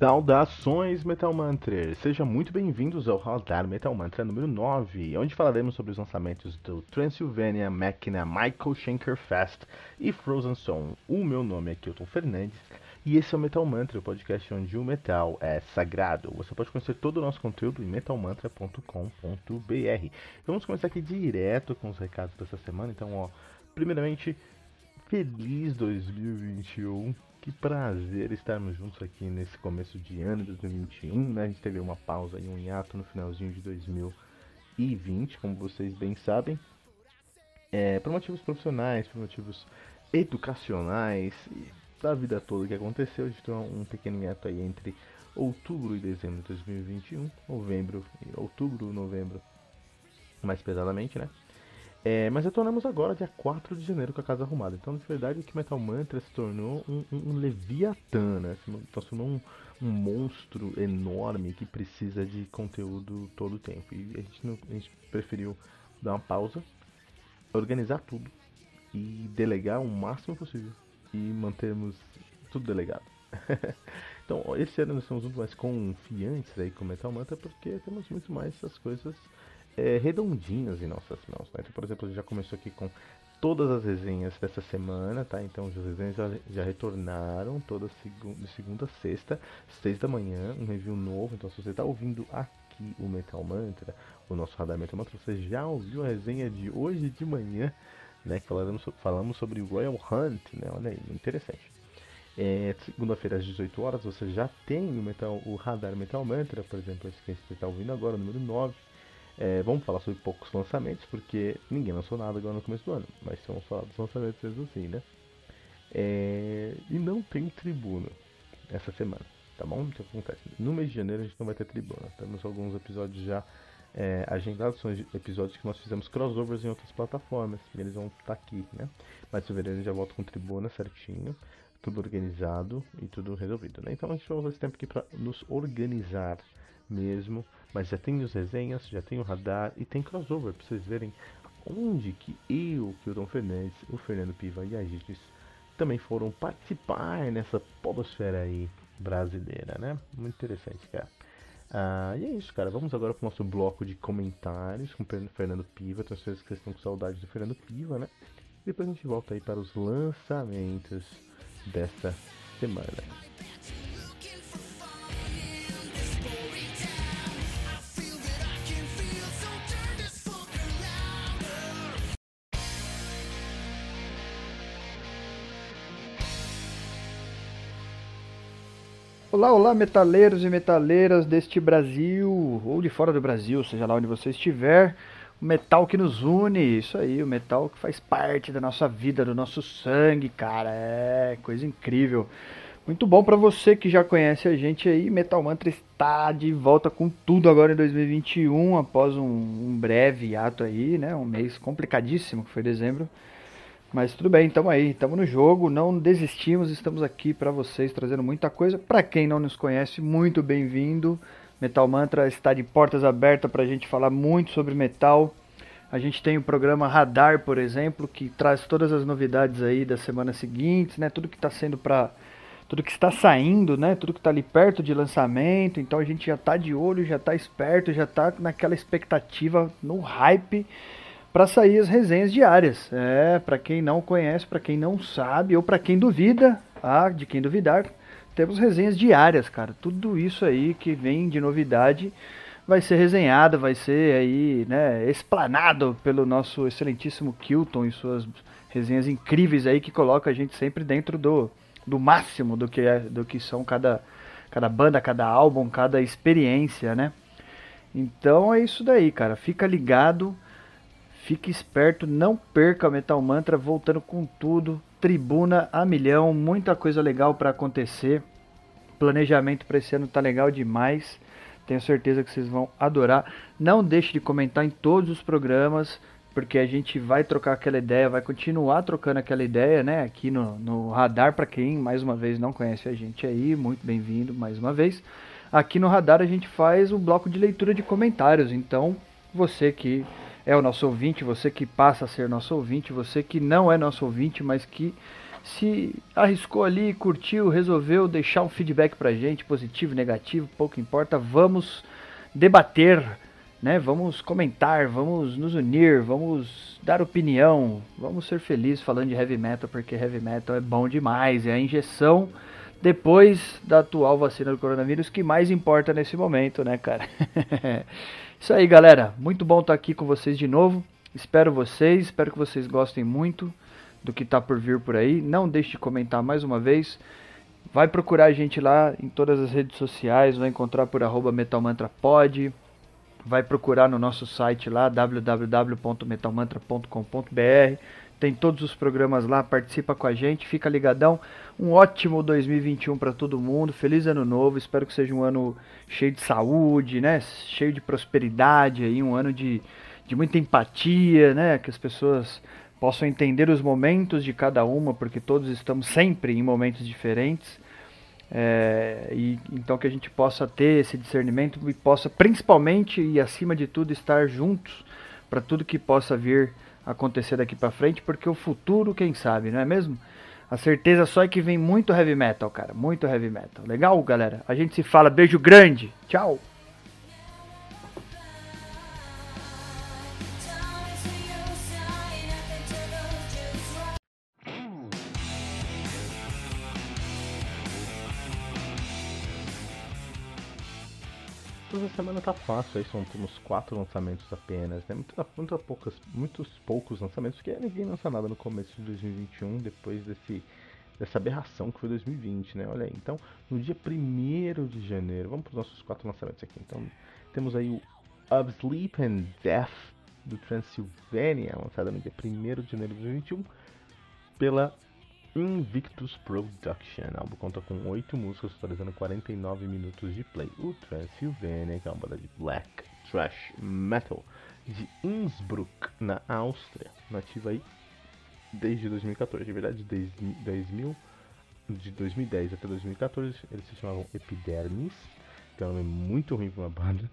Saudações Metal Mantra! Sejam muito bem-vindos ao Radar Metal Mantra número 9, onde falaremos sobre os lançamentos do Transylvania Machina Michael Schenker Fest e Frozen Song. O meu nome é Kilton Fernandes e esse é o Metal Mantra, o podcast onde o metal é sagrado. Você pode conhecer todo o nosso conteúdo em metalmantra.com.br. Vamos começar aqui direto com os recados dessa semana. Então, ó, primeiramente, feliz 2021 que prazer estarmos juntos aqui nesse começo de ano de 2021. Né? A gente teve uma pausa e um hiato no finalzinho de 2020, como vocês bem sabem. É, por motivos profissionais, por motivos educacionais e da vida toda que aconteceu. A gente tem um pequeno hiato aí entre outubro e dezembro de 2021. Novembro, outubro, novembro, mais pesadamente, né? É, mas retornamos agora, dia 4 de janeiro, com a casa arrumada. Então, de verdade, que Metal Mantra se tornou um, um, um Leviatã, né? Se tornou um, um, monstro enorme que precisa de conteúdo todo o tempo. E a gente, não, a gente preferiu dar uma pausa, organizar tudo e delegar o máximo possível. E mantermos tudo delegado. então, esse ano nós estamos muito mais confiantes aí com Metal Mantra porque temos muito mais essas coisas é, redondinhas em nossas mãos. Né? Então, por exemplo, a gente já começou aqui com todas as resenhas dessa semana, tá? Então as resenhas já, já retornaram toda segunda, segunda a sexta, seis da manhã, um review novo. Então se você está ouvindo aqui o Metal Mantra, o nosso Radar Metal Mantra, você já ouviu a resenha de hoje de manhã, né? Que falamos, falamos sobre Royal Hunt, né? Olha aí, interessante. É, Segunda-feira às 18 horas você já tem o, metal, o Radar Metal Mantra, por exemplo, esse que você está ouvindo agora, número 9 é, vamos falar sobre poucos lançamentos, porque ninguém lançou nada agora no começo do ano, mas vamos falar dos lançamentos mesmo assim, né? É, e não tem tribuna essa semana, tá bom? O que acontece? No mês de janeiro a gente não vai ter tribuna, temos alguns episódios já é, agendados, são episódios que nós fizemos crossovers em outras plataformas, e eles vão estar tá aqui, né? Mas fevereiro já volta com tribuna certinho, tudo organizado e tudo resolvido, né? Então a gente vai usar esse tempo aqui para nos organizar mesmo, mas já tem os resenhas, já tem o radar e tem crossover para vocês verem onde que eu, Kilton Fernandes, o Fernando Piva e a Giges também foram participar nessa podosfera aí brasileira, né? Muito interessante, cara. Ah, e é isso, cara. Vamos agora para o nosso bloco de comentários com o Fernando Piva. Tenho certeza que vocês estão com saudade do Fernando Piva, né? Depois a gente volta aí para os lançamentos dessa semana. Olá, olá, metaleiros e metaleiras deste Brasil, ou de fora do Brasil, seja lá onde você estiver. O metal que nos une, isso aí, o metal que faz parte da nossa vida, do nosso sangue, cara, é coisa incrível. Muito bom para você que já conhece a gente aí, Metal Mantra está de volta com tudo agora em 2021, após um, um breve ato aí, né, um mês complicadíssimo que foi dezembro. Mas tudo bem, estamos aí, estamos no jogo, não desistimos, estamos aqui para vocês trazendo muita coisa. Para quem não nos conhece, muito bem-vindo. Metal Mantra está de portas abertas para a gente falar muito sobre metal. A gente tem o programa Radar, por exemplo, que traz todas as novidades aí das semanas seguintes, né? Tudo que está sendo para tudo que está saindo, né? Tudo que está ali perto de lançamento. Então a gente já está de olho, já está esperto, já está naquela expectativa, no hype para sair as resenhas diárias. É, para quem não conhece, para quem não sabe ou para quem duvida, ah, de quem duvidar, temos resenhas diárias, cara. Tudo isso aí que vem de novidade vai ser resenhado, vai ser aí, né, explanado pelo nosso excelentíssimo Kilton e suas resenhas incríveis aí que coloca a gente sempre dentro do, do máximo do que é, do que são cada cada banda, cada álbum, cada experiência, né? Então é isso daí, cara. Fica ligado. Fique esperto, não perca o Metal Mantra voltando com tudo. Tribuna a milhão, muita coisa legal para acontecer. Planejamento para esse ano tá legal demais. Tenho certeza que vocês vão adorar. Não deixe de comentar em todos os programas, porque a gente vai trocar aquela ideia, vai continuar trocando aquela ideia, né? Aqui no, no Radar, para quem mais uma vez não conhece a gente aí, muito bem-vindo mais uma vez. Aqui no Radar a gente faz um bloco de leitura de comentários, então você que é o nosso ouvinte, você que passa a ser nosso ouvinte, você que não é nosso ouvinte, mas que se arriscou ali, curtiu, resolveu deixar um feedback pra gente, positivo, negativo, pouco importa, vamos debater, né? Vamos comentar, vamos nos unir, vamos dar opinião, vamos ser felizes falando de heavy metal, porque heavy metal é bom demais, é a injeção depois da atual vacina do coronavírus que mais importa nesse momento, né, cara? Isso aí, galera. Muito bom estar aqui com vocês de novo. Espero vocês, espero que vocês gostem muito do que está por vir por aí. Não deixe de comentar mais uma vez. Vai procurar a gente lá em todas as redes sociais, vai encontrar por arroba metalmantrapod. Vai procurar no nosso site lá, www.metalmantra.com.br. Tem todos os programas lá, participa com a gente, fica ligadão. Um ótimo 2021 para todo mundo. Feliz ano novo. Espero que seja um ano cheio de saúde, né? Cheio de prosperidade aí, um ano de, de muita empatia, né? Que as pessoas possam entender os momentos de cada uma, porque todos estamos sempre em momentos diferentes. É, e então que a gente possa ter esse discernimento e possa principalmente e acima de tudo estar juntos para tudo que possa vir acontecer daqui para frente, porque o futuro, quem sabe, não é mesmo? A certeza só é que vem muito heavy metal, cara, muito heavy metal. Legal, galera? A gente se fala, beijo grande. Tchau. Essa semana tá fácil, aí são, temos quatro lançamentos apenas, né? Muito, muito muitos poucos lançamentos, porque ninguém lança nada no começo de 2021, depois desse, dessa aberração que foi 2020, né? Olha aí, então, no dia 1 de janeiro, vamos para os nossos quatro lançamentos aqui. Então, temos aí o Of Sleep and Death do Transylvania, lançado no dia 1 de janeiro de 2021, pela Invictus Production. O álbum conta com 8 músicas, totalizando 49 minutos de play. O Transylvania, que é uma banda de black thrash metal de Innsbruck, na Áustria, nativa aí desde 2014. De verdade, desde 2000, de 2010 até 2014, eles se chamavam Epidermis, que é um nome muito ruim para uma banda.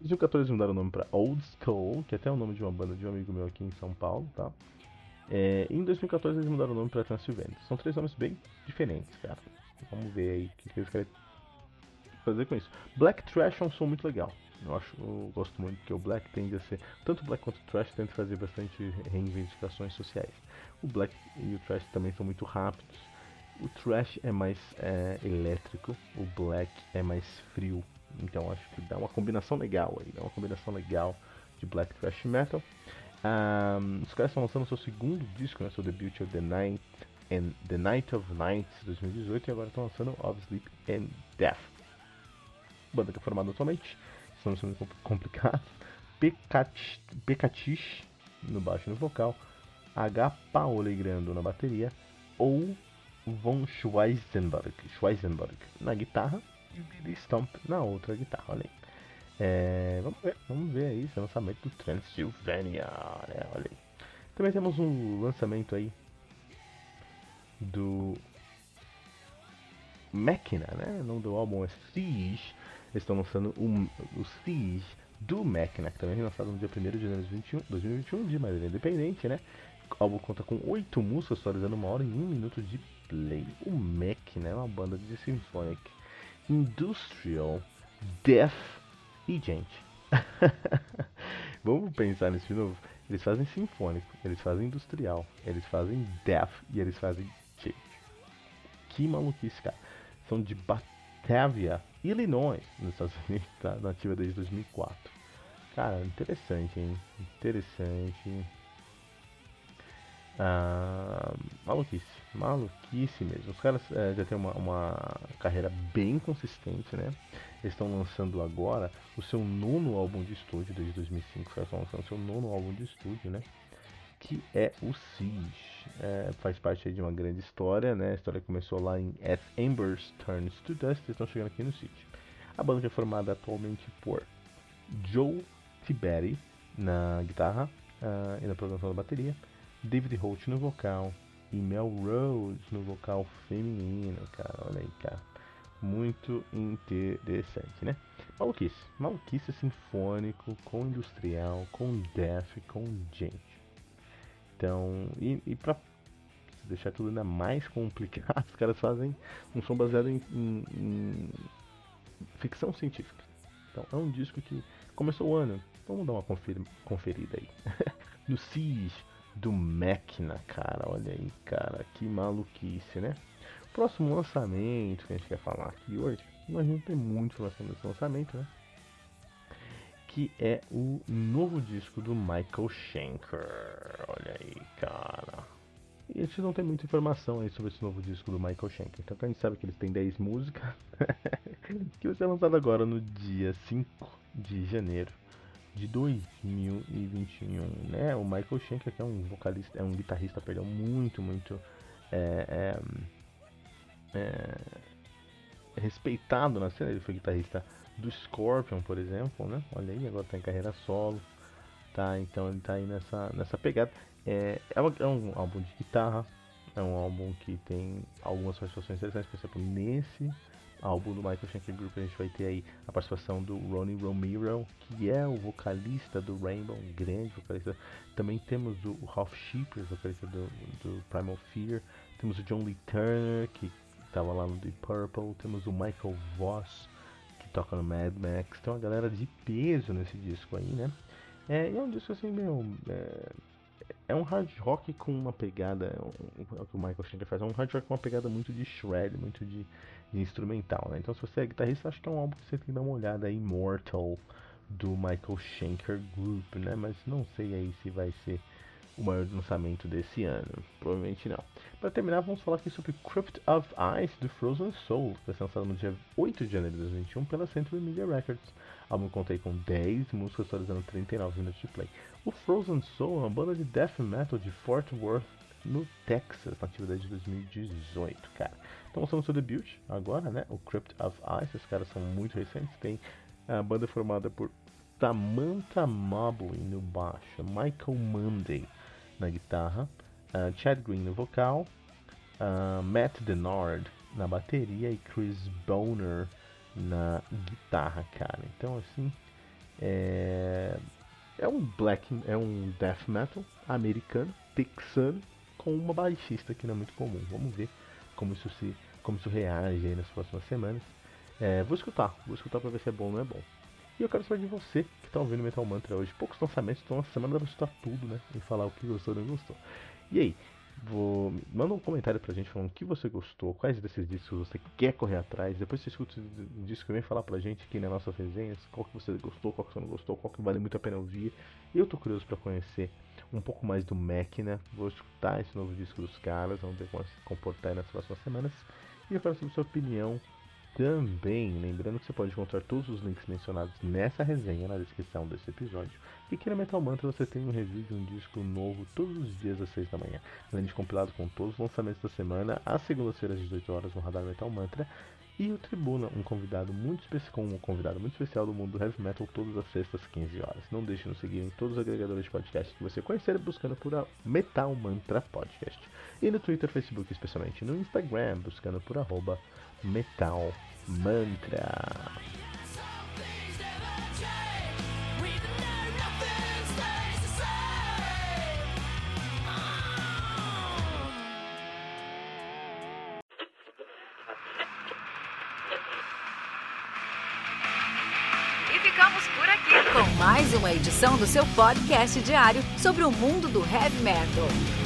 Em 2014 eles mudaram o nome para Old Skull, que é até o nome de uma banda de um amigo meu aqui em São Paulo, tá? É, em 2014 eles mudaram o nome para Transylvania. São três nomes bem diferentes, cara. Vamos ver aí o que eles querem fazer com isso. Black Trash é um som muito legal. Eu acho, eu gosto muito porque o Black tende a ser, tanto Black quanto Trash tende a fazer bastante reivindicações sociais. O Black e o Trash também são muito rápidos. O Trash é mais é, elétrico, o Black é mais frio. Então acho que dá uma combinação legal aí, dá uma combinação legal de Black Trash Metal. Um, os caras estão lançando seu segundo disco, né, seu debut é The Night and The Night of Nights 2018 e agora estão lançando Of Sleep and Death. Banda que é formada atualmente, são muito complicados. Pekatish no baixo e no vocal, H. Paolegrando na bateria ou Von Schweizenberg, Schweizenberg na guitarra e Billy Stomp na outra guitarra. Olha aí. É, vamos ver, vamos ver aí esse lançamento do Transylvania, né? Olha aí. Também temos um lançamento aí do Machina, né? O nome do álbum é Siege. Eles estão lançando o, o Siege do Machina, que também é lançado no dia 1 de janeiro de 2021, 2021 de maneira independente, né? O álbum conta com 8 músicas, atualizando uma hora e 1 minuto de play. O Machina é uma banda de symphonic industrial death e, gente, vamos pensar nisso de novo. Eles fazem sinfônico, eles fazem industrial, eles fazem death e eles fazem change. Que maluquice, cara. São de Batavia, Illinois, nos Estados Unidos, tá? Nativa desde 2004. Cara, interessante, hein? Interessante. Ah, maluquice, maluquice mesmo. Os caras é, já têm uma, uma, carreira bem consistente, né? Eles estão lançando agora o seu nono álbum de estúdio desde 2005. Os caras estão lançando o seu nono álbum de estúdio, né? Que é o Siege. É, faz parte de uma grande história, né? A história começou lá em As Embers Turns to Dust. Eles estão chegando aqui no Siege. A banda é formada atualmente por Joe Tiberi na guitarra uh, e na programação da bateria, David Holt no vocal e Mel Rose no vocal feminino, cara. Olha aí, cara. Muito interessante, né? Maluquice. Maluquice sinfônico, com industrial, com death, com gente. Então, e, e pra deixar tudo ainda mais complicado, os caras fazem um som baseado em, em, em ficção científica. Então, é um disco que começou o ano. Vamos dar uma confer conferida aí. no Siege do Machina, cara. Olha aí, cara. Que maluquice, né? Próximo lançamento que a gente quer falar aqui hoje. Imagino que tem muito informação desse lançamento, né? Que é o novo disco do Michael Schenker. Olha aí, cara. E a gente não tem muita informação aí sobre esse novo disco do Michael Schenker. Então a gente sabe que eles têm 10 músicas. que vai ser lançado agora no dia 5 de janeiro de 2021, né? O Michael Schenker que é um vocalista, é um guitarrista, perdão, muito, muito é, é, é, respeitado na cena. Ele foi guitarrista do Scorpion, por exemplo, né? Olha aí, agora tá em carreira solo, tá? Então ele tá aí nessa, nessa pegada. É, é, uma, é um álbum de guitarra, é um álbum que tem algumas participações interessantes, por exemplo, nesse álbum do Michael Schenker Group a gente vai ter aí a participação do Ronnie Romero, que é o vocalista do Rainbow, um grande vocalista. Também temos o Ralph Shipper, vocalista do, do Primal Fear. Temos o John Lee Turner, que estava lá no Deep Purple. Temos o Michael Voss, que toca no Mad Max. Tem uma galera de peso nesse disco aí, né? É, é um disco assim, meu. É, é um hard rock com uma pegada. É o que o Michael Schenker faz. É um hard rock com uma pegada muito de shred, muito de, de instrumental, né? Então, se você é guitarrista, acho que é um álbum que você tem que dar uma olhada. Immortal do Michael Schenker Group, né? Mas não sei aí se vai ser o maior lançamento desse ano. Provavelmente não. Para terminar, vamos falar aqui sobre Crypt of Ice do Frozen Soul, que vai ser lançado no dia 8 de janeiro de 2021 pela Century Media Records. O álbum contei com 10 músicas, totalizando 39 minutos de play. O Frozen Soul é uma banda de death metal de Fort Worth, no Texas, na atividade de 2018, cara. Então lançando seu debut agora, né? O Crypt of Ice, esses caras são muito recentes. Tem a banda formada por Samantha Mobley no baixo, Michael Monday na guitarra, uh, Chad Green no vocal, uh, Matt Denard na bateria e Chris Boner na guitarra, cara. Então assim é, é um black, é um death metal americano, texano, com uma baixista que não é muito comum. Vamos ver como isso se, como isso reage nas próximas semanas. É, vou escutar, vou escutar pra ver se é bom ou não é bom. E eu quero saber de você que está ouvindo Metal Mantra hoje. Poucos lançamentos, então essa semana dá pra escutar tudo, né? E falar o que gostou ou não gostou. E aí, vou... manda um comentário pra gente falando o que você gostou, quais desses discos você quer correr atrás. Depois você escuta o disco e vem falar pra gente aqui na nossa resenhas qual que você gostou, qual que você não gostou, qual que vale muito a pena ouvir. Eu tô curioso para conhecer um pouco mais do Mac, né? Vou escutar esse novo disco dos caras, vamos ver como se comportar nas próximas semanas. E eu quero saber sua opinião também, lembrando que você pode encontrar todos os links mencionados nessa resenha na descrição desse episódio. E aqui na Metal Mantra você tem um review de um disco novo todos os dias às 6 da manhã. Além de compilado com todos os lançamentos da semana, às segundas-feiras às 18 horas no Radar Metal Mantra. E o Tribuna, um convidado muito especial, um convidado muito especial do mundo do heavy metal todas as sextas 15 horas. Não deixe de nos seguir em todos os agregadores de podcast que você conhecer buscando por Metal Mantra Podcast. E no Twitter, Facebook, especialmente no Instagram, buscando por arroba Metal Mantra. E ficamos por aqui com mais uma edição do seu podcast diário sobre o mundo do heavy metal.